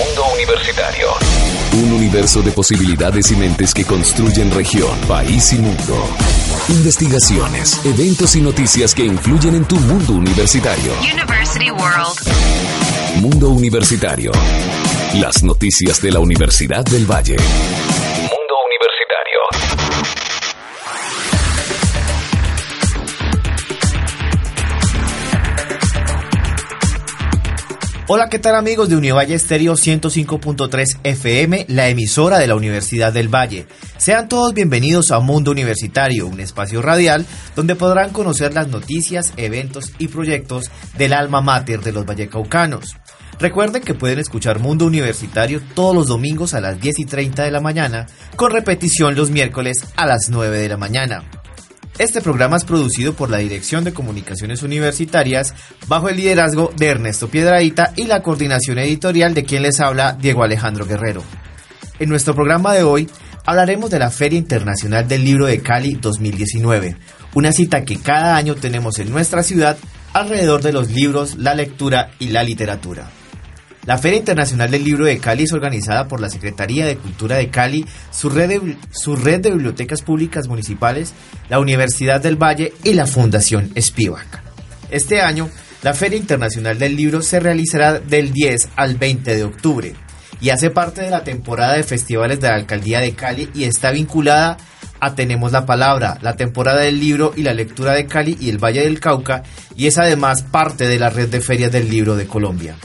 Mundo Universitario. Un universo de posibilidades y mentes que construyen región, país y mundo. Investigaciones, eventos y noticias que influyen en tu mundo universitario. University World. Mundo Universitario. Las noticias de la Universidad del Valle. Mundo Universitario. Hola, ¿qué tal amigos de Univalle Estéreo 105.3 FM, la emisora de la Universidad del Valle? Sean todos bienvenidos a Mundo Universitario, un espacio radial donde podrán conocer las noticias, eventos y proyectos del alma mater de los vallecaucanos. Recuerden que pueden escuchar Mundo Universitario todos los domingos a las 10 y 30 de la mañana, con repetición los miércoles a las 9 de la mañana. Este programa es producido por la Dirección de Comunicaciones Universitarias bajo el liderazgo de Ernesto Piedradita y la coordinación editorial de quien les habla Diego Alejandro Guerrero. En nuestro programa de hoy hablaremos de la Feria Internacional del Libro de Cali 2019, una cita que cada año tenemos en nuestra ciudad alrededor de los libros, la lectura y la literatura. La Feria Internacional del Libro de Cali es organizada por la Secretaría de Cultura de Cali, su red de, bibliotecas públicas municipales, la Universidad del Valle y la Fundación Spivak. Este año, la Feria Internacional del Libro se realizará del 10 al 20 de octubre y hace parte de la temporada de festivales de la Alcaldía de Cali y está vinculada a Tenemos la Palabra, la temporada del libro y la lectura de Cali y el Valle del Cauca y es además parte de la red de ferias del libro de Colombia.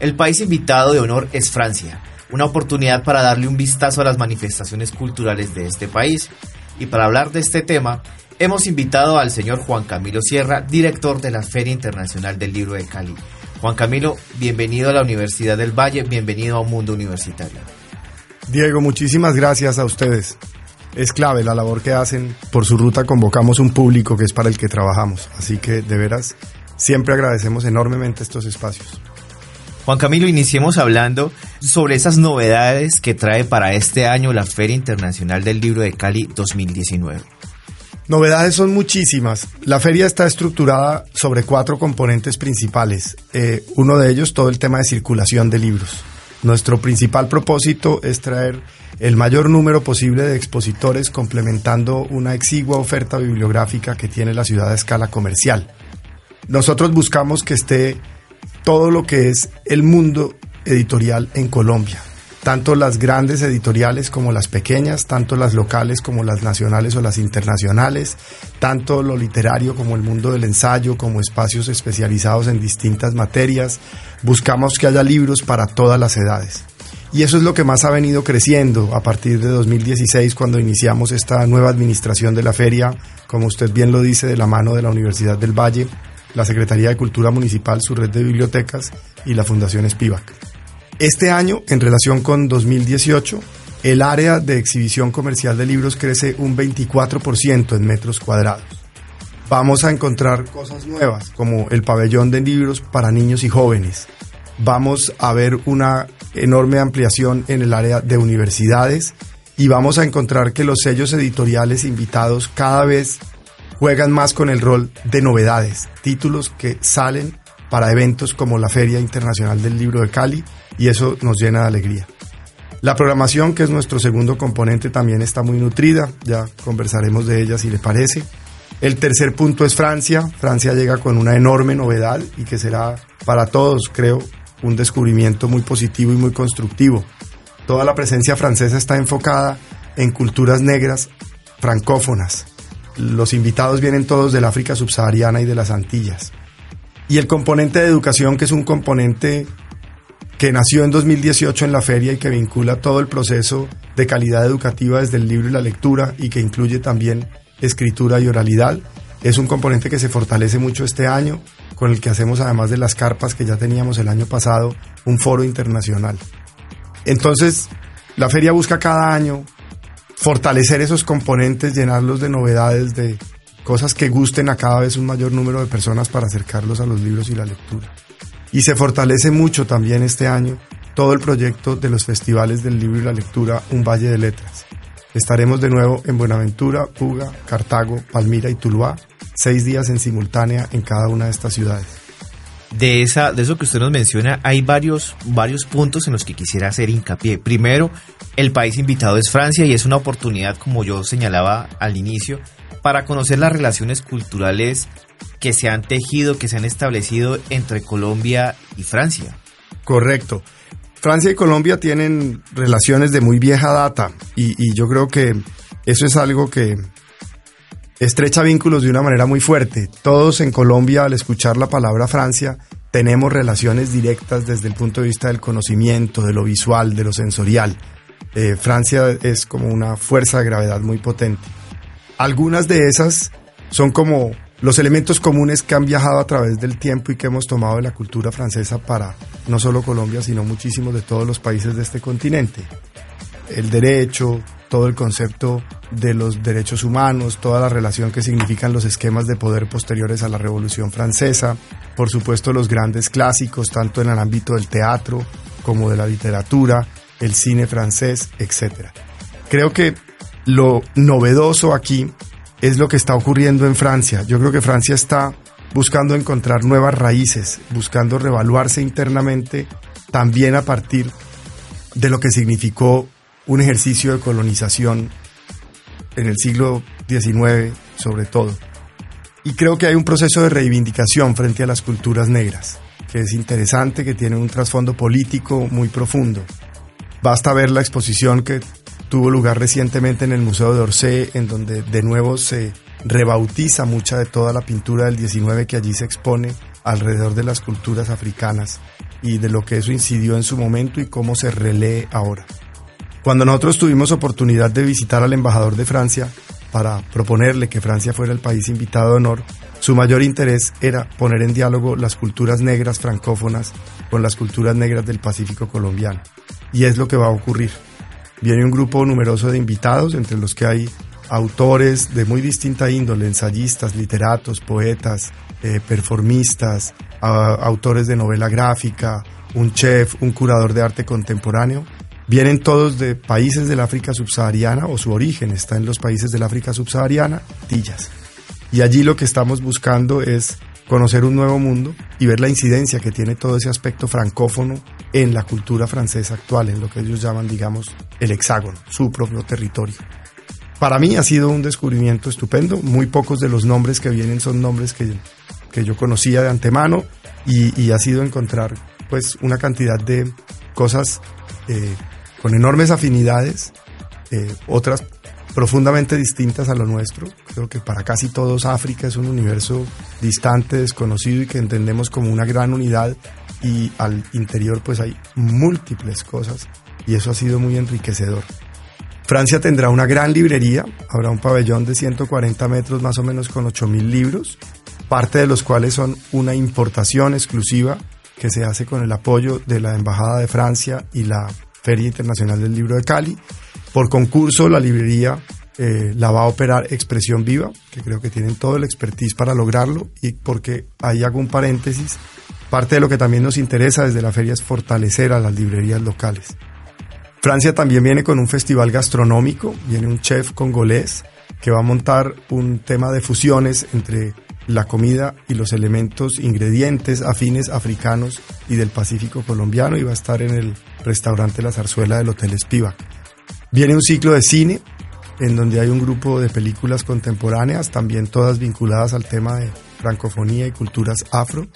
El país invitado de honor es Francia, una oportunidad para darle un vistazo a las manifestaciones culturales de este país. Y para hablar de este tema, hemos invitado al señor Juan Camilo Sierra, director de la Feria Internacional del Libro de Cali. Juan Camilo, bienvenido a la Universidad del Valle, bienvenido a un mundo universitario. Diego, muchísimas gracias a ustedes. Es clave la labor que hacen. Por su ruta convocamos un público que es para el que trabajamos. Así que, de veras, siempre agradecemos enormemente estos espacios. Juan Camilo, iniciemos hablando sobre esas novedades que trae para este año la Feria Internacional del Libro de Cali 2019. Novedades son muchísimas. La feria está estructurada sobre cuatro componentes principales. Eh, uno de ellos, todo el tema de circulación de libros. Nuestro principal propósito es traer el mayor número posible de expositores complementando una exigua oferta bibliográfica que tiene la ciudad a escala comercial. Nosotros buscamos que esté todo lo que es el mundo editorial en Colombia. Tanto las grandes editoriales como las pequeñas, tanto las locales como las nacionales o las internacionales, tanto lo literario como el mundo del ensayo, como espacios especializados en distintas materias. Buscamos que haya libros para todas las edades. Y eso es lo que más ha venido creciendo a partir de 2016, cuando iniciamos esta nueva administración de la feria, como usted bien lo dice, de la mano de la Universidad del Valle, la Secretaría de Cultura Municipal, su red de bibliotecas y la Fundación Spivak. Este año, en relación con 2018, el área de exhibición comercial de libros crece un 24% en metros cuadrados. Vamos a encontrar cosas nuevas, como el pabellón de libros para niños y jóvenes. Vamos a ver una enorme ampliación en el área de universidades y vamos a encontrar que los sellos editoriales invitados cada vez juegan más con el rol de novedades, títulos que salen para eventos como la Feria Internacional del Libro de Cali y eso nos llena de alegría. La programación, que es nuestro segundo componente, también está muy nutrida, ya conversaremos de ella si le parece. El tercer punto es Francia. Francia llega con una enorme novedad y que será para todos, creo, un descubrimiento muy positivo y muy constructivo. Toda la presencia francesa está enfocada en culturas negras francófonas, los invitados vienen todos del África subsahariana y de las Antillas. Y el componente de educación, que es un componente que nació en 2018 en la feria y que vincula todo el proceso de calidad educativa desde el libro y la lectura y que incluye también escritura y oralidad, es un componente que se fortalece mucho este año, con el que hacemos además de las carpas que ya teníamos el año pasado, un foro internacional. Entonces, la feria busca cada año fortalecer esos componentes, llenarlos de novedades, de cosas que gusten a cada vez un mayor número de personas para acercarlos a los libros y la lectura. Y se fortalece mucho también este año todo el proyecto de los festivales del libro y la lectura Un Valle de Letras. Estaremos de nuevo en Buenaventura, Puga, Cartago, Palmira y Tuluá, seis días en simultánea en cada una de estas ciudades. De, esa, de eso que usted nos menciona, hay varios, varios puntos en los que quisiera hacer hincapié. Primero, el país invitado es Francia y es una oportunidad, como yo señalaba al inicio, para conocer las relaciones culturales que se han tejido, que se han establecido entre Colombia y Francia. Correcto. Francia y Colombia tienen relaciones de muy vieja data y, y, yo creo que eso es algo que estrecha vínculos de una manera muy fuerte. Todos en Colombia al escuchar la palabra Francia tenemos relaciones directas desde el punto de vista del conocimiento, de lo visual, de lo sensorial. Eh, Francia es como una fuerza de gravedad muy potente. Algunas de esas son como los elementos comunes que han viajado a través del tiempo y que hemos tomado de la cultura francesa para no solo Colombia, sino muchísimos de todos los países de este continente. El derecho, todo el concepto de los derechos humanos, toda la relación que significan los esquemas de poder posteriores a la Revolución Francesa, por supuesto los grandes clásicos, tanto en el ámbito del teatro como de la literatura, el cine francés, etc. Creo que lo novedoso aquí es lo que está ocurriendo en Francia. Yo creo que Francia está buscando encontrar nuevas raíces, buscando revaluarse internamente, también a partir de lo que significó un ejercicio de colonización en el siglo XIX, sobre todo. Y creo que hay un proceso de reivindicación frente a las culturas negras, que es interesante, que tiene un trasfondo político muy profundo. Basta ver la exposición que tuvo lugar recientemente en el Museo de Orsay, en donde de nuevo se rebautiza mucha de toda la pintura del 19 que allí se expone alrededor de las culturas africanas y de lo que eso incidió en su momento y cómo se relee ahora. Cuando nosotros tuvimos oportunidad de visitar al embajador de Francia para proponerle que Francia fuera el país invitado de honor, su mayor interés era poner en diálogo las culturas negras francófonas con las culturas negras del Pacífico colombiano. Y es lo que va a ocurrir. Viene un grupo numeroso de invitados, entre los que hay autores de muy distinta índole, ensayistas, literatos, poetas, eh, performistas, autores de novela gráfica, un chef, un curador de arte contemporáneo. Vienen todos de países del África subsahariana o su origen está en los países del África subsahariana, Tillas. Y allí lo que estamos buscando es conocer un nuevo mundo y ver la incidencia que tiene todo ese aspecto francófono en la cultura francesa actual, en lo que ellos llaman, digamos, el hexágono, su propio territorio. Para mí ha sido un descubrimiento estupendo. Muy pocos de los nombres que vienen son nombres que, que yo conocía de antemano y, y, ha sido encontrar pues una cantidad de cosas eh, con enormes afinidades, eh, otras profundamente distintas a lo nuestro. Creo que para casi todos África es un universo distante, desconocido y que entendemos como una gran unidad y al interior pues hay múltiples cosas y eso ha sido muy enriquecedor. Francia tendrá una gran librería, habrá un pabellón de 140 metros más o menos con 8.000 libros, parte de los cuales son una importación exclusiva que se hace con el apoyo de la Embajada de Francia y la Feria Internacional del Libro de Cali por concurso, la librería eh, la va a operar Expresión Viva, que creo que tienen todo el expertise para lograrlo, y porque ahí hago un paréntesis, parte de lo que también nos interesa desde la feria es fortalecer a las librerías locales. Francia también viene con un festival gastronómico, viene un chef congolés que va a montar un tema de fusiones entre la comida y los elementos, ingredientes afines africanos y del Pacífico colombiano y va a estar en el restaurante La Zarzuela del Hotel Spivak. Viene un ciclo de cine en donde hay un grupo de películas contemporáneas, también todas vinculadas al tema de francofonía y culturas afro.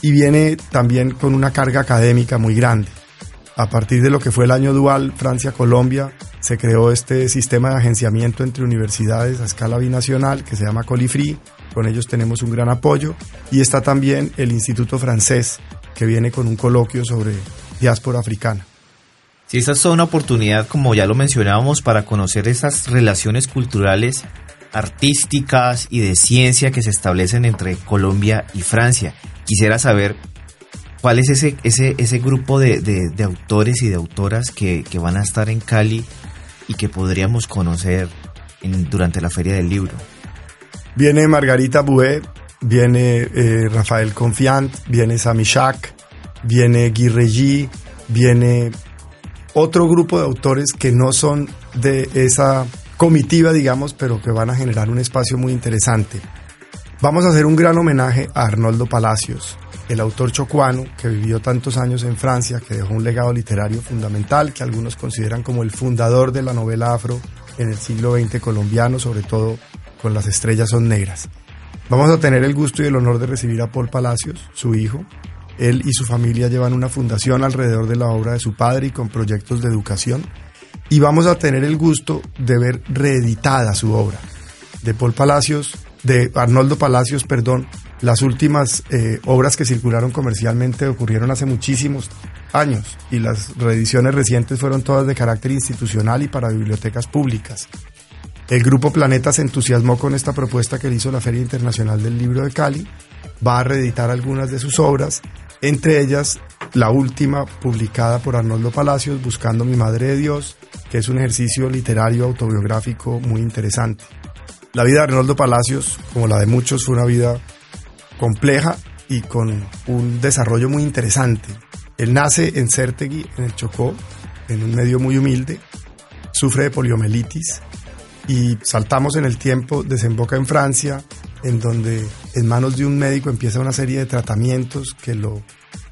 Y viene también con una carga académica muy grande. A partir de lo que fue el año dual Francia-Colombia, se creó este sistema de agenciamiento entre universidades a escala binacional que se llama Colifri. Con ellos tenemos un gran apoyo. Y está también el Instituto Francés, que viene con un coloquio sobre diáspora africana. Si esta es una oportunidad, como ya lo mencionábamos, para conocer esas relaciones culturales artísticas y de ciencia que se establecen entre Colombia y Francia. Quisiera saber cuál es ese, ese, ese grupo de, de, autores y de autoras que, que, van a estar en Cali y que podríamos conocer durante la Feria del Libro. Viene Margarita Bouet, viene eh, Rafael Confiant, viene Sami Shak, viene Guy Regis, viene otro grupo de autores que no son de esa comitiva, digamos, pero que van a generar un espacio muy interesante. Vamos a hacer un gran homenaje a Arnoldo Palacios, el autor chocuano que vivió tantos años en Francia, que dejó un legado literario fundamental, que algunos consideran como el fundador de la novela afro en el siglo XX colombiano, sobre todo con Las estrellas son negras. Vamos a tener el gusto y el honor de recibir a Paul Palacios, su hijo, él y su familia llevan una fundación alrededor de la obra de su padre y con proyectos de educación. Y vamos a tener el gusto de ver reeditada su obra. De Paul Palacios, de Arnoldo Palacios, perdón, las últimas eh, obras que circularon comercialmente ocurrieron hace muchísimos años y las reediciones recientes fueron todas de carácter institucional y para bibliotecas públicas. El Grupo Planeta se entusiasmó con esta propuesta que le hizo la Feria Internacional del Libro de Cali, va a reeditar algunas de sus obras entre ellas la última publicada por Arnoldo Palacios, Buscando mi Madre de Dios, que es un ejercicio literario autobiográfico muy interesante. La vida de Arnoldo Palacios, como la de muchos, fue una vida compleja y con un desarrollo muy interesante. Él nace en Certegui, en el Chocó, en un medio muy humilde, sufre de poliomielitis y saltamos en el tiempo, desemboca en Francia, en donde en manos de un médico empieza una serie de tratamientos que lo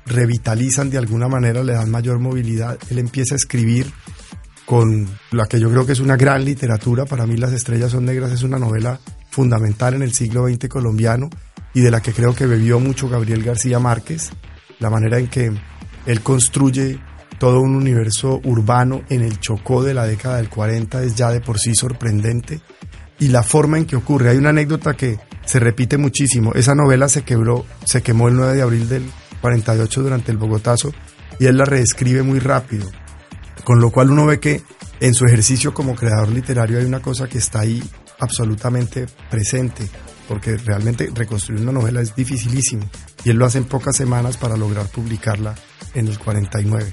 revitalizan de alguna manera, le dan mayor movilidad. Él empieza a escribir con la que yo creo que es una gran literatura. Para mí Las Estrellas son Negras es una novela fundamental en el siglo XX colombiano y de la que creo que bebió mucho Gabriel García Márquez. La manera en que él construye todo un universo urbano en el Chocó de la década del 40 es ya de por sí sorprendente. Y la forma en que ocurre. Hay una anécdota que se repite muchísimo. Esa novela se quebró, se quemó el 9 de abril del 48 durante el Bogotazo y él la reescribe muy rápido. Con lo cual uno ve que en su ejercicio como creador literario hay una cosa que está ahí absolutamente presente, porque realmente reconstruir una novela es dificilísimo y él lo hace en pocas semanas para lograr publicarla en el 49.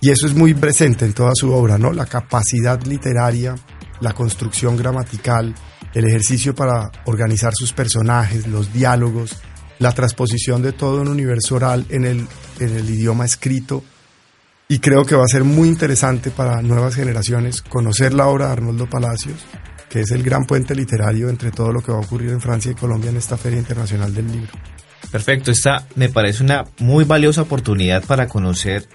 Y eso es muy presente en toda su obra, ¿no? La capacidad literaria, la construcción gramatical, el ejercicio para organizar sus personajes, los diálogos, la transposición de todo un universo oral en el, en el idioma escrito. Y creo que va a ser muy interesante para nuevas generaciones conocer la obra de Arnoldo Palacios, que es el gran puente literario entre todo lo que va a ocurrir en Francia y Colombia en esta Feria Internacional del Libro. Perfecto, esta me parece una muy valiosa oportunidad para conocer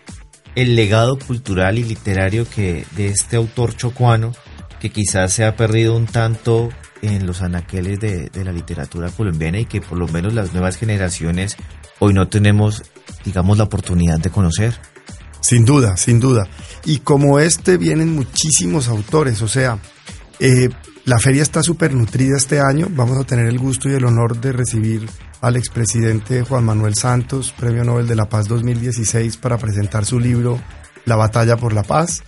el legado cultural y literario que de este autor chocuano que quizás se ha perdido un tanto en los anaqueles de, la literatura colombiana y que por lo menos las nuevas generaciones hoy no tenemos, digamos, la oportunidad de conocer. Sin duda, sin duda. Y como este vienen muchísimos autores, o sea, eh, la feria está súper nutrida este año. Vamos a tener el gusto y el honor de recibir al expresidente Juan Manuel Santos, Premio Nobel de la Paz 2016, para presentar su libro La batalla por la paz.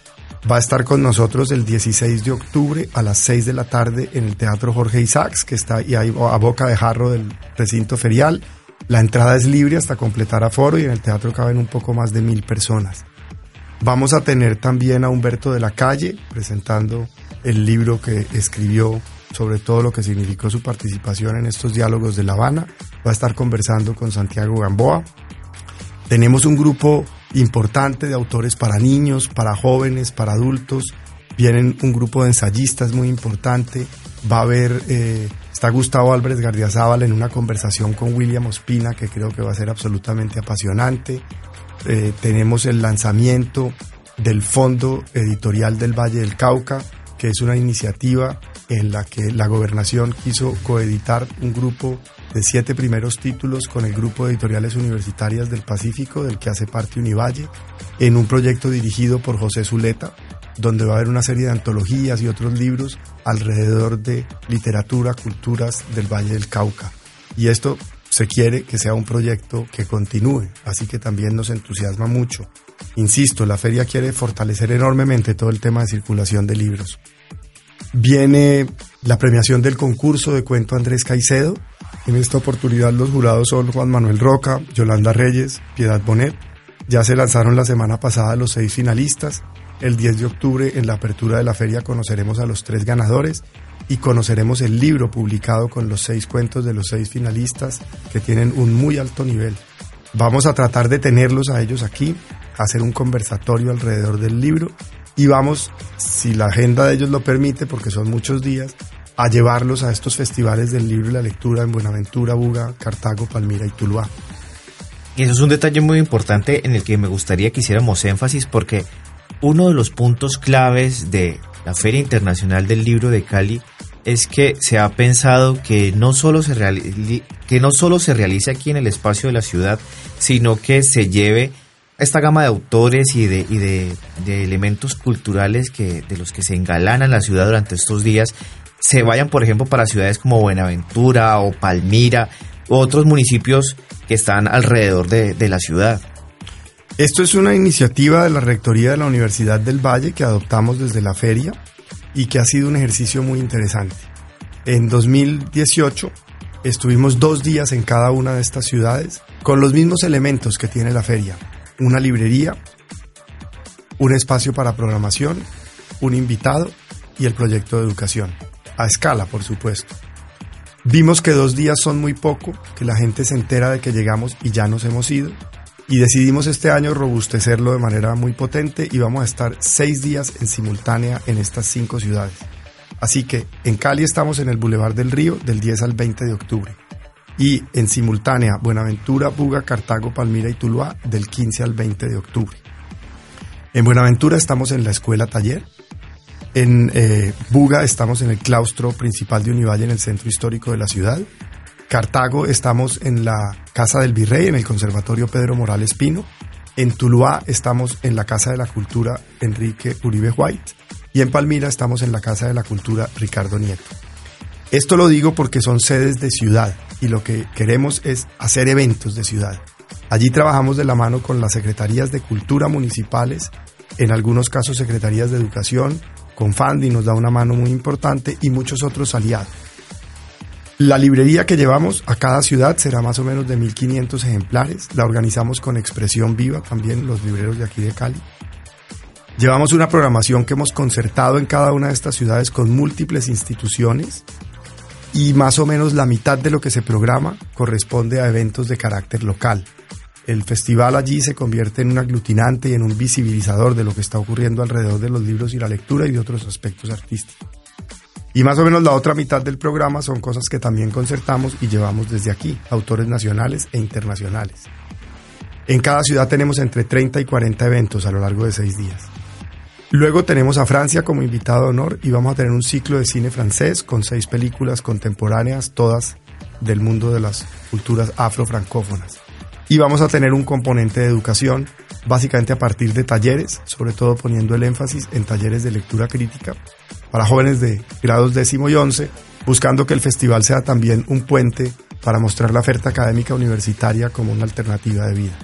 Va a estar con nosotros el 16 de octubre a las 6 de la tarde en el Teatro Jorge Isaacs, que está ahí a boca de jarro del recinto ferial. La entrada es libre hasta completar aforo y en el teatro caben un poco más de mil personas. Vamos a tener también a Humberto de la Calle presentando el libro que escribió sobre todo lo que significó su participación en estos diálogos de La Habana. Va a estar conversando con Santiago Gamboa. Tenemos un grupo importante de autores para niños, para jóvenes, para adultos. Vienen un grupo de ensayistas muy importante. Va a haber, eh, está Gustavo Álvarez Gardiazabal en una conversación con William Ospina que creo que va a ser absolutamente apasionante. Eh, tenemos el lanzamiento del Fondo Editorial del Valle del Cauca, que es una iniciativa en la que la gobernación quiso coeditar un grupo de siete primeros títulos con el grupo editoriales universitarias del Pacífico, del que hace parte Univalle, en un proyecto dirigido por José Zuleta, donde va a haber una serie de antologías y otros libros alrededor de literatura, culturas del Valle del Cauca. Y esto se quiere que sea un proyecto que continúe, así que también nos entusiasma mucho. Insisto, la feria quiere fortalecer enormemente todo el tema de circulación de libros. Viene la premiación del concurso de cuento Andrés Caicedo. En esta oportunidad los jurados son Juan Manuel Roca, Yolanda Reyes, Piedad Bonet. Ya se lanzaron la semana pasada los seis finalistas. El 10 de octubre en la apertura de la feria conoceremos a los tres ganadores y conoceremos el libro publicado con los seis cuentos de los seis finalistas que tienen un muy alto nivel. Vamos a tratar de tenerlos a ellos aquí, hacer un conversatorio alrededor del libro y vamos, si la agenda de ellos lo permite, porque son muchos días, a llevarlos a estos festivales del libro y la lectura en Buenaventura, Buga, Cartago, Palmira y Tuluá. Y eso es un detalle muy importante en el que me gustaría que hiciéramos énfasis porque uno de los puntos claves de la Feria Internacional del Libro de Cali es que se ha pensado que no solo se, que no solo se realice aquí en el espacio de la ciudad, sino que se lleve esta gama de autores y de, y de, de, elementos culturales que, de los que se engalanan la ciudad durante estos días, se vayan, por ejemplo, para ciudades como Buenaventura o Palmira, u otros municipios que están alrededor de, de la ciudad. Esto es una iniciativa de la Rectoría de la Universidad del Valle que adoptamos desde la feria y que ha sido un ejercicio muy interesante. En 2018 estuvimos dos días en cada una de estas ciudades con los mismos elementos que tiene la feria. Una librería, un espacio para programación, un invitado y el proyecto de educación. A escala, por supuesto. Vimos que dos días son muy poco, que la gente se entera de que llegamos y ya nos hemos ido, y decidimos este año robustecerlo de manera muy potente y vamos a estar seis días en simultánea en estas cinco ciudades. Así que en Cali estamos en el Boulevard del Río del 10 al 20 de octubre y en simultánea Buenaventura, Buga, Cartago, Palmira y Tuluá del 15 al 20 de octubre. En Buenaventura estamos en la escuela taller. En eh, Buga estamos en el claustro principal de Univalle en el centro histórico de la ciudad. Cartago estamos en la Casa del Virrey, en el Conservatorio Pedro Morales Pino. En Tuluá estamos en la Casa de la Cultura Enrique Uribe White. Y en Palmira estamos en la Casa de la Cultura Ricardo Nieto. Esto lo digo porque son sedes de ciudad y lo que queremos es hacer eventos de ciudad. Allí trabajamos de la mano con las secretarías de cultura municipales, en algunos casos secretarías de educación, con Fandi nos da una mano muy importante y muchos otros aliados. La librería que llevamos a cada ciudad será más o menos de 1.500 ejemplares. La organizamos con Expresión Viva, también los libreros de aquí de Cali. Llevamos una programación que hemos concertado en cada una de estas ciudades con múltiples instituciones y más o menos la mitad de lo que se programa corresponde a eventos de carácter local. El festival allí se convierte en un aglutinante y en un visibilizador de lo que está ocurriendo alrededor de los libros y la lectura y de otros aspectos artísticos. Y más o menos la otra mitad del programa son cosas que también concertamos y llevamos desde aquí, autores nacionales e internacionales. En cada ciudad tenemos entre 30 y 40 eventos a lo largo de seis días. Luego tenemos a Francia como invitado de honor y vamos a tener un ciclo de cine francés con seis películas contemporáneas, todas del mundo de las culturas afrofrancófonas. Y vamos a tener un componente de educación, básicamente a partir de talleres, sobre todo poniendo el énfasis en talleres de lectura crítica, para jóvenes de grados décimo y once, buscando que el festival sea también un puente para mostrar la oferta académica universitaria como una alternativa de vida.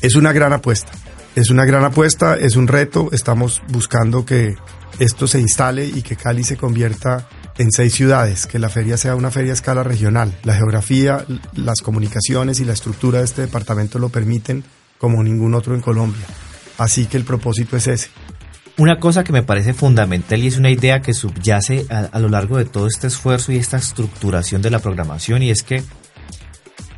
Es una gran apuesta, es una gran apuesta, es un reto, estamos buscando que esto se instale y que Cali se convierta en seis ciudades, que la feria sea una feria a escala regional. La geografía, las comunicaciones y la estructura de este departamento lo permiten como ningún otro en Colombia. Así que el propósito es ese, una cosa que me parece fundamental y es una idea que subyace a, lo largo de todo este esfuerzo y esta estructuración de la programación y es que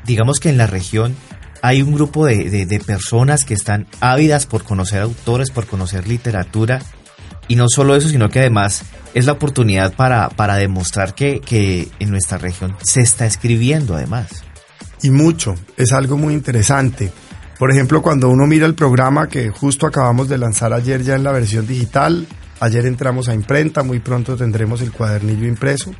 digamos que en la región hay un grupo de, personas que están ávidas por conocer autores, por conocer literatura y no solo eso, sino que además es la oportunidad para, para demostrar que, que en nuestra región se está escribiendo además. Y mucho, es algo muy interesante. Por ejemplo, cuando uno mira el programa que justo acabamos de lanzar ayer ya en la versión digital, ayer entramos a imprenta, muy pronto tendremos el cuadernillo impreso,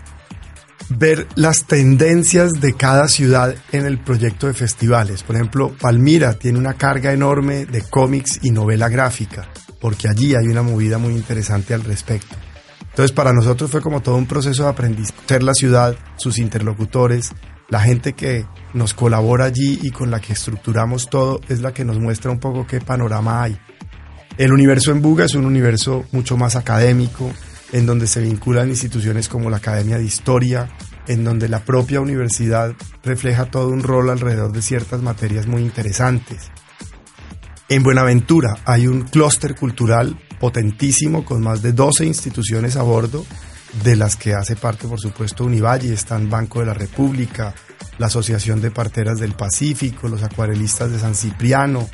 ver las tendencias de cada ciudad en el proyecto de festivales. Por ejemplo, Palmira tiene una carga enorme de cómics y novela gráfica, porque allí hay una movida muy interesante al respecto. Entonces, para nosotros fue como todo un proceso de aprendizaje, ser la ciudad, sus interlocutores, la gente que nos colabora allí y con la que estructuramos todo es la que nos muestra un poco qué panorama hay. El universo en Buga es un universo mucho más académico, en donde se vinculan instituciones como la Academia de Historia, en donde la propia universidad refleja todo un rol alrededor de ciertas materias muy interesantes. En Buenaventura hay un clúster cultural potentísimo con más de 12 instituciones a bordo, de las que hace parte, por supuesto, Univalle, están Banco de la República, la Asociación de Parteras del Pacífico, los acuarelistas de San Cipriano,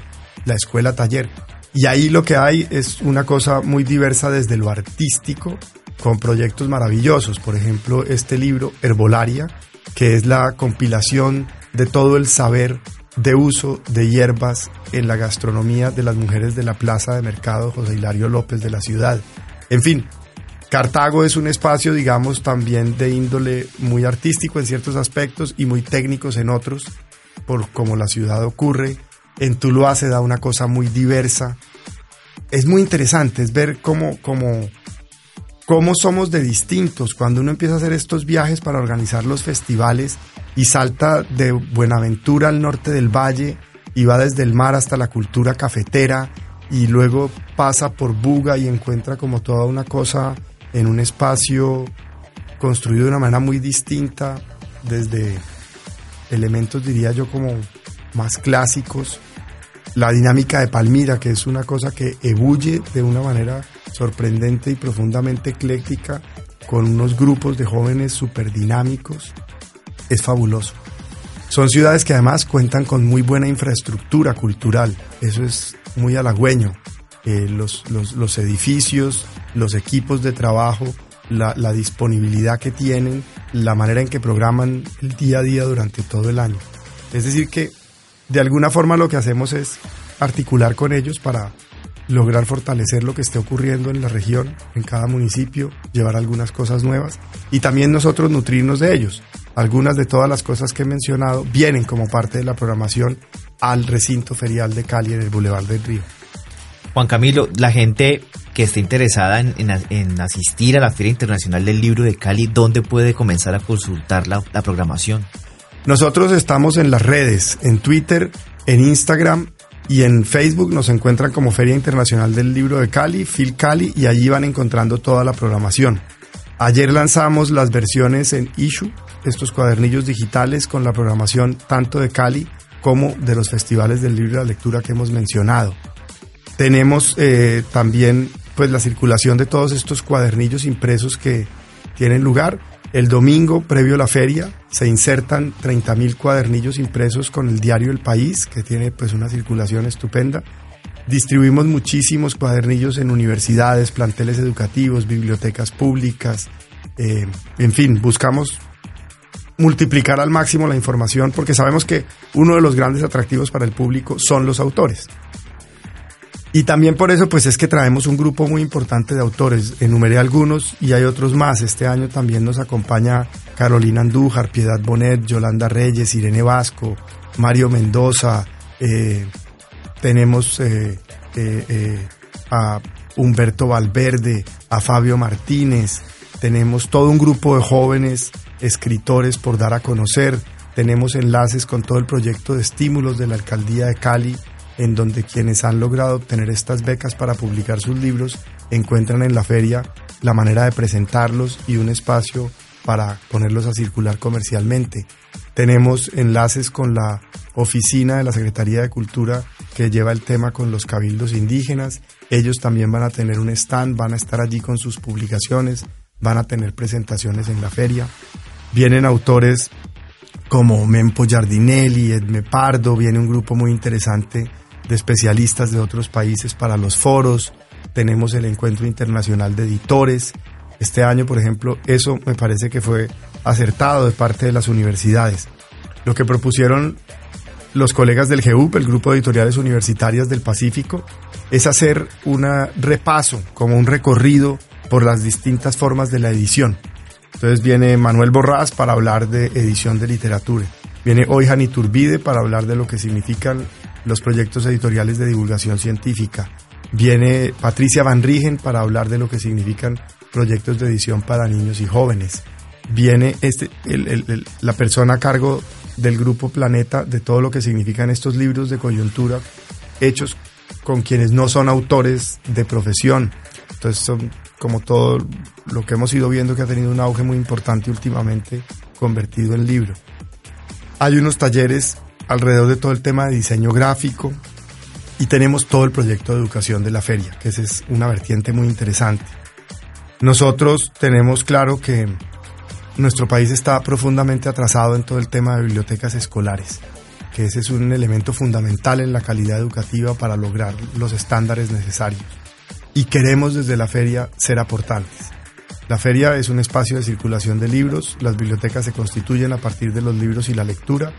la Escuela Taller. Y ahí lo que hay es una cosa muy diversa desde lo artístico, con proyectos maravillosos. Por ejemplo, este libro, Herbolaria, que es la compilación de todo el saber de uso de hierbas en la gastronomía de las mujeres de la Plaza de Mercado José Hilario López de la ciudad. En fin, Cartago es un espacio, digamos, también de índole muy artístico en ciertos aspectos y muy técnicos en otros, por como la ciudad ocurre. En Tuluá se da una cosa muy diversa. Es muy interesante, es ver cómo, cómo, cómo somos de distintos. Cuando uno empieza a hacer estos viajes para organizar los festivales y salta de Buenaventura al norte del valle y va desde el mar hasta la cultura cafetera y luego pasa por Buga y encuentra como toda una cosa en un espacio construido de una manera muy distinta, desde elementos, diría yo, como más clásicos. La dinámica de Palmira, que es una cosa que ebulle de una manera sorprendente y profundamente ecléctica, con unos grupos de jóvenes súper dinámicos, es fabuloso. Son ciudades que además cuentan con muy buena infraestructura cultural, eso es muy halagüeño. Eh, los, los, edificios, los equipos de trabajo, la, disponibilidad que tienen, la manera en que programan el día a día durante todo el año. Es decir, que de alguna forma lo que hacemos es articular con ellos para lograr fortalecer lo que esté ocurriendo en la región, en cada municipio, llevar algunas cosas nuevas y también nosotros nutrirnos de ellos. Algunas de todas las cosas que he mencionado vienen como parte de la programación al recinto ferial de Cali en el Boulevard del Río. Juan Camilo, la gente que esté interesada en, asistir a la Feria Internacional del Libro de Cali, ¿dónde puede comenzar a consultar la, programación? Nosotros estamos en las redes, en Twitter, en Instagram y en Facebook nos encuentran como Feria Internacional del Libro de Cali, Phil Cali, y allí van encontrando toda la programación. Ayer lanzamos las versiones en Issue, estos cuadernillos digitales con la programación tanto de Cali como de los festivales del libro de la lectura que hemos mencionado. Tenemos eh, también pues la circulación de todos estos cuadernillos impresos que tienen lugar. El domingo, previo a la feria, se insertan 30.000 cuadernillos impresos con el diario El País, que tiene pues una circulación estupenda. Distribuimos muchísimos cuadernillos en universidades, planteles educativos, bibliotecas públicas, eh, en fin, buscamos multiplicar al máximo la información porque sabemos que uno de los grandes atractivos para el público son los autores. Y también por eso pues es que traemos un grupo muy importante de autores. Enumeré algunos y hay otros más. Este año también nos acompaña Carolina Andújar, Piedad Bonet, Yolanda Reyes, Irene Vasco, Mario Mendoza. Eh, tenemos eh, eh, a Humberto Valverde, a Fabio Martínez. Tenemos todo un grupo de jóvenes escritores por dar a conocer. Tenemos enlaces con todo el proyecto de estímulos de la Alcaldía de Cali en donde quienes han logrado obtener estas becas para publicar sus libros encuentran en la feria la manera de presentarlos y un espacio para ponerlos a circular comercialmente. Tenemos enlaces con la oficina de la Secretaría de Cultura que lleva el tema con los cabildos indígenas. Ellos también van a tener un stand, van a estar allí con sus publicaciones, van a tener presentaciones en la feria. Vienen autores como Mempo Giardinelli, Edme Pardo, viene un grupo muy interesante de especialistas de otros países para los foros, tenemos el encuentro internacional de editores. Este año, por ejemplo, eso me parece que fue acertado de parte de las universidades. Lo que propusieron los colegas del GEUP, el Grupo de Editoriales Universitarias del Pacífico, es hacer un repaso, como un recorrido por las distintas formas de la edición. Entonces viene Manuel Borrás para hablar de edición de literatura. Viene Oijan Iturbide para hablar de lo que significan los proyectos editoriales de divulgación científica. Viene Patricia Van Rigen para hablar de lo que significan proyectos de edición para niños y jóvenes. Viene este, la persona a cargo del grupo Planeta de todo lo que significan estos libros de coyuntura hechos con quienes no son autores de profesión. Entonces son como todo lo que hemos ido viendo que ha tenido un auge muy importante últimamente, convertido en libro. Hay unos talleres alrededor de todo el tema de diseño gráfico y tenemos todo el proyecto de educación de la feria, que esa es una vertiente muy interesante. Nosotros tenemos claro que nuestro país está profundamente atrasado en todo el tema de bibliotecas escolares, que ese es un elemento fundamental en la calidad educativa para lograr los estándares necesarios. Y queremos desde la feria ser aportantes. La feria es un espacio de circulación de libros, las bibliotecas se constituyen a partir de los libros y la lectura,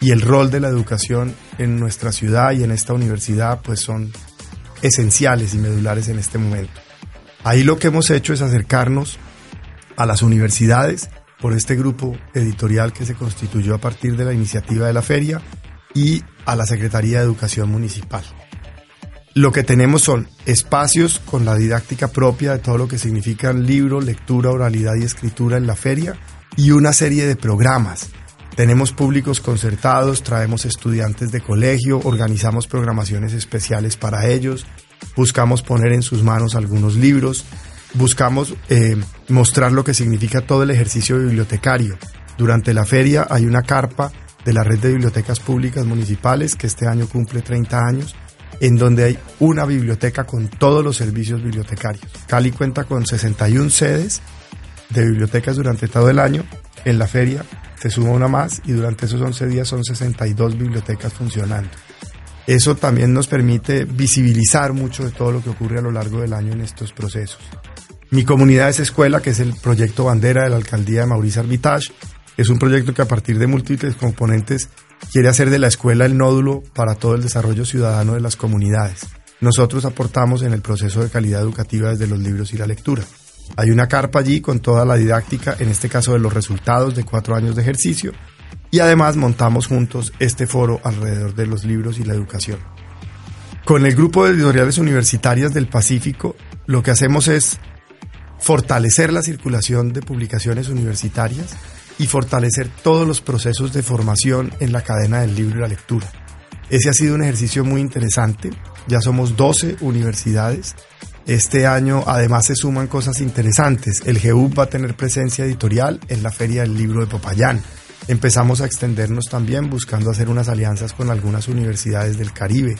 y el rol de la educación en nuestra ciudad y en esta universidad pues son esenciales y medulares en este momento. Ahí lo que hemos hecho es acercarnos a las universidades por este grupo editorial que se constituyó a partir de la iniciativa de la feria y a la Secretaría de Educación Municipal. Lo que tenemos son espacios con la didáctica propia de todo lo que significan libro, lectura, oralidad y escritura en la feria y una serie de programas. Tenemos públicos concertados, traemos estudiantes de colegio, organizamos programaciones especiales para ellos, buscamos poner en sus manos algunos libros, buscamos eh, mostrar lo que significa todo el ejercicio bibliotecario. Durante la feria hay una carpa de la red de bibliotecas públicas municipales que este año cumple 30 años, en donde hay una biblioteca con todos los servicios bibliotecarios. Cali cuenta con 61 sedes de bibliotecas durante todo el año. En la feria se suma una más y durante esos 11 días son 62 bibliotecas funcionando. Eso también nos permite visibilizar mucho de todo lo que ocurre a lo largo del año en estos procesos. Mi comunidad es escuela, que es el proyecto bandera de la alcaldía de Mauricio Arbitage. Es un proyecto que a partir de múltiples componentes quiere hacer de la escuela el nódulo para todo el desarrollo ciudadano de las comunidades. Nosotros aportamos en el proceso de calidad educativa desde los libros y la lectura. Hay una carpa allí con toda la didáctica, en este caso de los resultados de cuatro años de ejercicio, y además montamos juntos este foro alrededor de los libros y la educación. Con el grupo de editoriales universitarias del Pacífico, lo que hacemos es fortalecer la circulación de publicaciones universitarias y fortalecer todos los procesos de formación en la cadena del libro y la lectura. Ese ha sido un ejercicio muy interesante. Ya somos 12 universidades. Este año además se suman cosas interesantes. El GEU va a tener presencia editorial en la Feria del Libro de Popayán. Empezamos a extendernos también buscando hacer unas alianzas con algunas universidades del Caribe.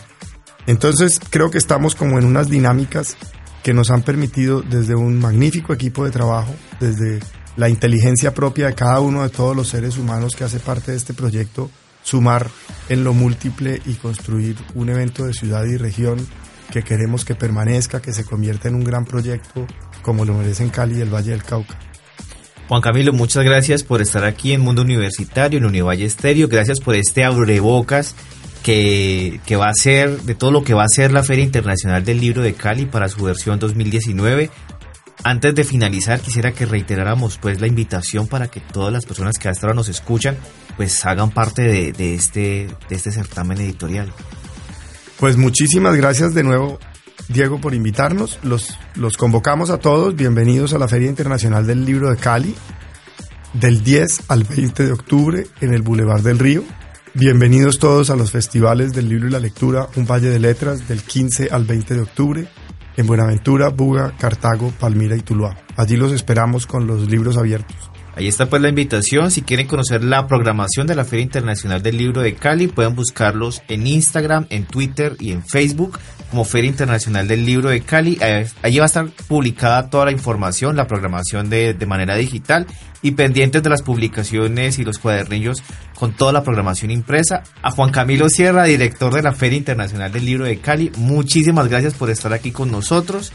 Entonces creo que estamos como en unas dinámicas que nos han permitido desde un magnífico equipo de trabajo, desde la inteligencia propia de cada uno de todos los seres humanos que hace parte de este proyecto, sumar en lo múltiple y construir un evento de ciudad y región que queremos que permanezca, que se convierta en un gran proyecto como lo merecen Cali y el Valle del Cauca. Juan Camilo, muchas gracias por estar aquí en Mundo Universitario, en Univalle Estéreo. Gracias por este abrebocas que, que, va a ser, de todo lo que va a ser la Feria Internacional del Libro de Cali para su versión 2019. Antes de finalizar, quisiera que reiteráramos pues la invitación para que todas las personas que hasta ahora nos escuchan pues hagan parte de, de, este, de este certamen editorial. Pues muchísimas gracias de nuevo, Diego, por invitarnos. Los, los convocamos a todos. Bienvenidos a la Feria Internacional del Libro de Cali, del 10 al 20 de octubre en el Boulevard del Río. Bienvenidos todos a los festivales del libro y la lectura, un valle de letras del 15 al 20 de octubre en Buenaventura, Buga, Cartago, Palmira y Tuluá. Allí los esperamos con los libros abiertos. Ahí está pues la invitación. Si quieren conocer la programación de la Feria Internacional del Libro de Cali, pueden buscarlos en Instagram, en Twitter y en Facebook como Feria Internacional del Libro de Cali. Allí va a estar publicada toda la información, la programación de, de manera digital y pendientes de las publicaciones y los cuadernillos con toda la programación impresa. A Juan Camilo Sierra, director de la Feria Internacional del Libro de Cali, muchísimas gracias por estar aquí con nosotros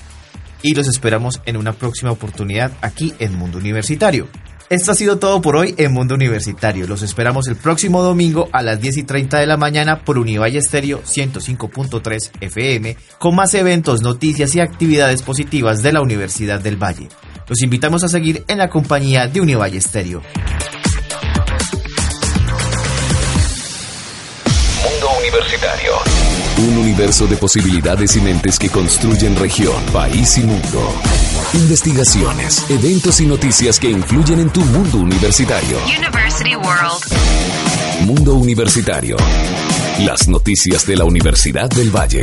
y los esperamos en una próxima oportunidad aquí en Mundo Universitario. Esto ha sido todo por hoy en Mundo Universitario. Los esperamos el próximo domingo a las 10 y 30 de la mañana por Univalle Estéreo 105.3 FM con más eventos, noticias y actividades positivas de la Universidad del Valle. Los invitamos a seguir en la compañía de Univalle Estéreo. Mundo Universitario. Un universo de posibilidades y mentes que construyen región, país y mundo. Investigaciones, eventos y noticias que influyen en tu mundo universitario. University World. Mundo Universitario. Las noticias de la Universidad del Valle.